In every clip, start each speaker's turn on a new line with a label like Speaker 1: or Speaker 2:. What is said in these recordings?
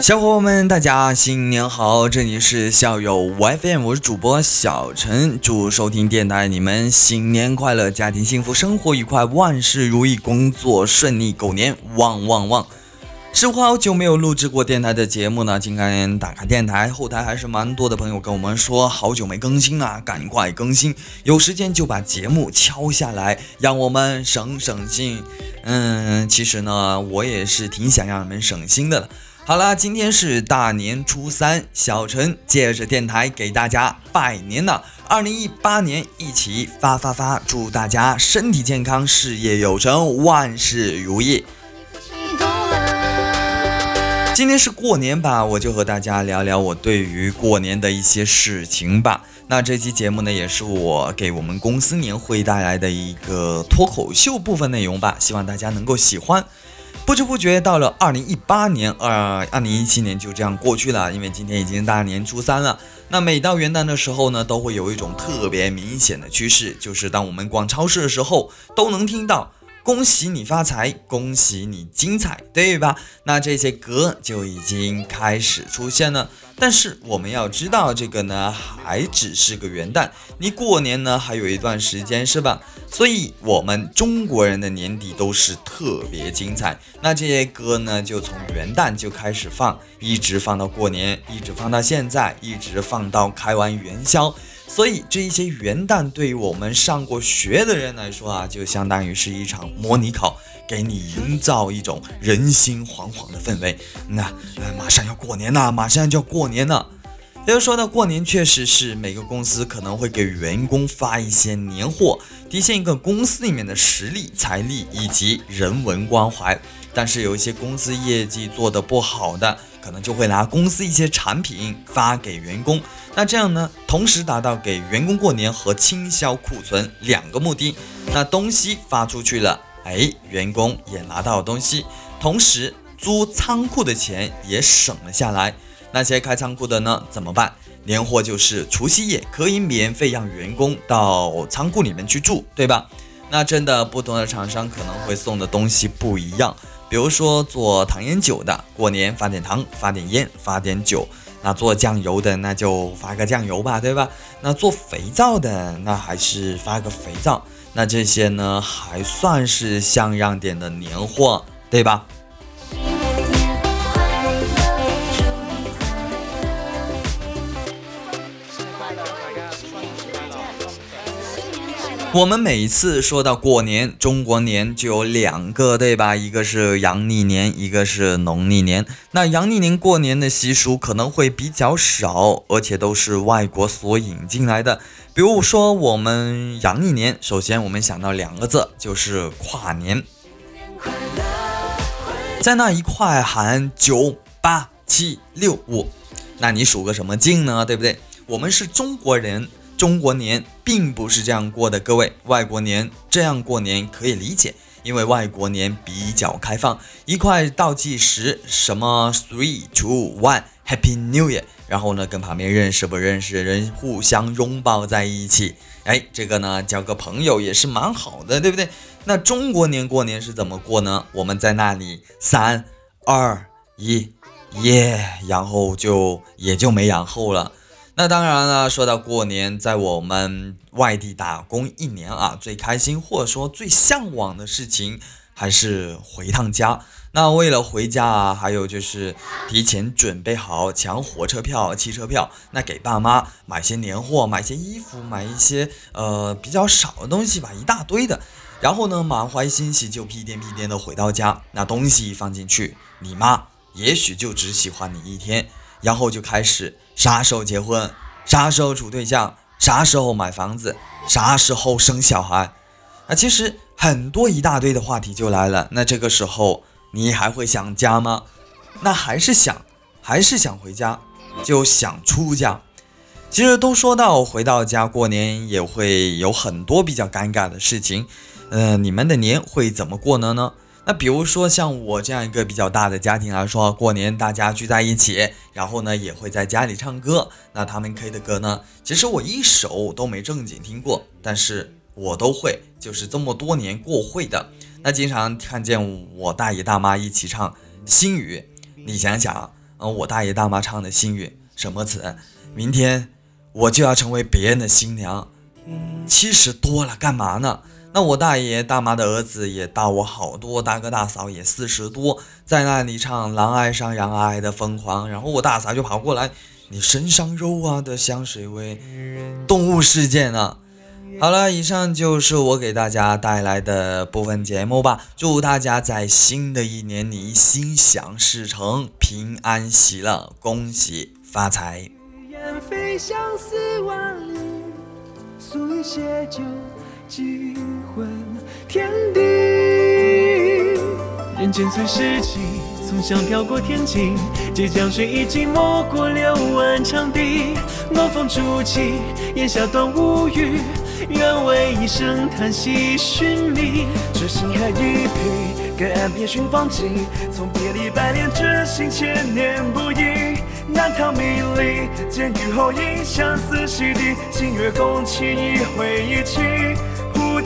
Speaker 1: 小伙伴们，大家新年好！这里是校友 FM，我是主播小陈，祝收听电台你们新年快乐，家庭幸福，生活愉快，万事如意，工作顺利，狗年旺旺旺！似乎好久没有录制过电台的节目呢？今天打开电台后台，还是蛮多的朋友跟我们说，好久没更新了，赶快更新，有时间就把节目敲下来，让我们省省心。嗯，其实呢，我也是挺想让你们省心的。好了，今天是大年初三，小陈借着电台给大家拜年了。二零一八年一起发发发，祝大家身体健康，事业有成，万事如意。今天是过年吧，我就和大家聊聊我对于过年的一些事情吧。那这期节目呢，也是我给我们公司年会带来的一个脱口秀部分内容吧，希望大家能够喜欢。不知不觉到了二零一八年，二二零一七年就这样过去了。因为今天已经大年初三了，那每到元旦的时候呢，都会有一种特别明显的趋势，就是当我们逛超市的时候，都能听到。恭喜你发财，恭喜你精彩，对吧？那这些歌就已经开始出现了。但是我们要知道，这个呢还只是个元旦，你过年呢还有一段时间，是吧？所以，我们中国人的年底都是特别精彩。那这些歌呢，就从元旦就开始放，一直放到过年，一直放到现在，一直放到开完元宵。所以这一些元旦对于我们上过学的人来说啊，就相当于是一场模拟考，给你营造一种人心惶惶的氛围。那呃，马上要过年了，马上就要过年了。要说到过年，确实是每个公司可能会给员工发一些年货，体现一个公司里面的实力、财力以及人文关怀。但是有一些公司业绩做得不好的，可能就会拿公司一些产品发给员工。那这样呢，同时达到给员工过年和清销库存两个目的。那东西发出去了，哎，员工也拿到了东西，同时租仓库的钱也省了下来。那些开仓库的呢？怎么办？年货就是除夕夜可以免费让员工到仓库里面去住，对吧？那真的不同的厂商可能会送的东西不一样。比如说做糖烟酒的，过年发点糖，发点烟，发点酒；那做酱油的，那就发个酱油吧，对吧？那做肥皂的，那还是发个肥皂。那这些呢，还算是像样点的年货，对吧？我们每次说到过年，中国年就有两个，对吧？一个是阳历年，一个是农历年。那阳历年过年的习俗可能会比较少，而且都是外国所引进来的。比如说我们阳历年，首先我们想到两个字，就是跨年，在那一块喊九八七六五，那你数个什么劲呢？对不对？我们是中国人。中国年并不是这样过的，各位，外国年这样过年可以理解，因为外国年比较开放，一块倒计时，什么 three two one happy new year，然后呢跟旁边认识不认识的人互相拥抱在一起，哎，这个呢交个朋友也是蛮好的，对不对？那中国年过年是怎么过呢？我们在那里三二一耶，然后就也就没然后了。那当然了，说到过年，在我们外地打工一年啊，最开心或者说最向往的事情还是回趟家。那为了回家啊，还有就是提前准备好抢火车票、汽车票，那给爸妈买些年货、买些衣服、买一些呃比较少的东西吧，一大堆的。然后呢，满怀欣喜就屁颠屁颠的回到家，那东西一放进去，你妈也许就只喜欢你一天。然后就开始啥时候结婚，啥时候处对象，啥时候买房子，啥时候生小孩，那其实很多一大堆的话题就来了。那这个时候你还会想家吗？那还是想，还是想回家，就想出家。其实都说到回到家过年也会有很多比较尴尬的事情，嗯，你们的年会怎么过呢呢？那比如说像我这样一个比较大的家庭来说，过年大家聚在一起，然后呢也会在家里唱歌。那他们 K 的歌呢，其实我一首都没正经听过，但是我都会，就是这么多年过会的。那经常看见我大爷大妈一起唱《心语》，你想想，嗯，我大爷大妈唱的心雨，什么词？明天我就要成为别人的新娘，七十多了，干嘛呢？那我大爷大妈的儿子也大我好多，大哥大嫂也四十多，在那里唱《狼爱上羊爱的疯狂》，然后我大嫂就跑过来，你身上肉啊的香水味，动物世界呢？好了，以上就是我给大家带来的部分节目吧。祝大家在新的一年里心想事成，平安喜乐，恭喜发财。
Speaker 2: 人间最世纪，从想飘过天际，借江水一浸没过柳岸长堤。暖风筑起，檐下断无语，愿为一声叹息寻觅。
Speaker 3: 痴心还一匹，隔岸边寻芳迹。从别离百年，真心千年不移。难逃迷离，见雨后影，相思洗涤。星月共泣，一回一起，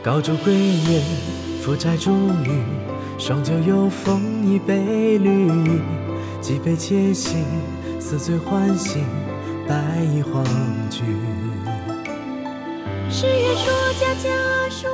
Speaker 2: 高烛归夜，负债逐雨，双酒又逢一杯绿。几杯且行，似醉唤醒，白衣黄菊。
Speaker 4: 十月说家家书